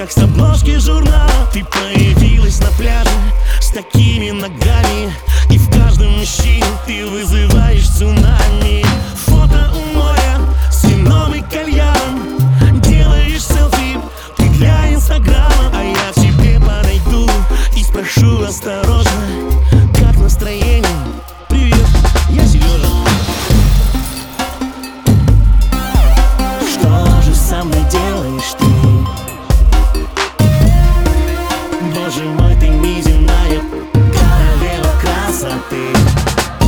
как с обложки журнала Ты появилась на пляже с ногами adelante.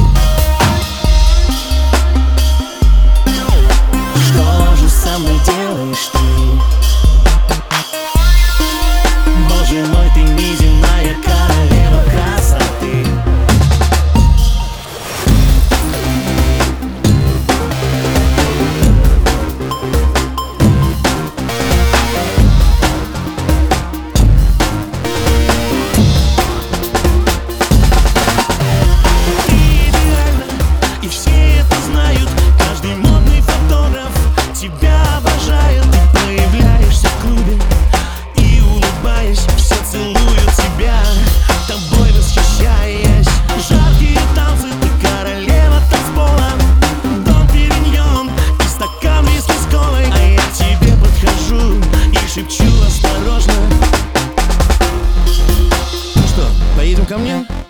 caminhão?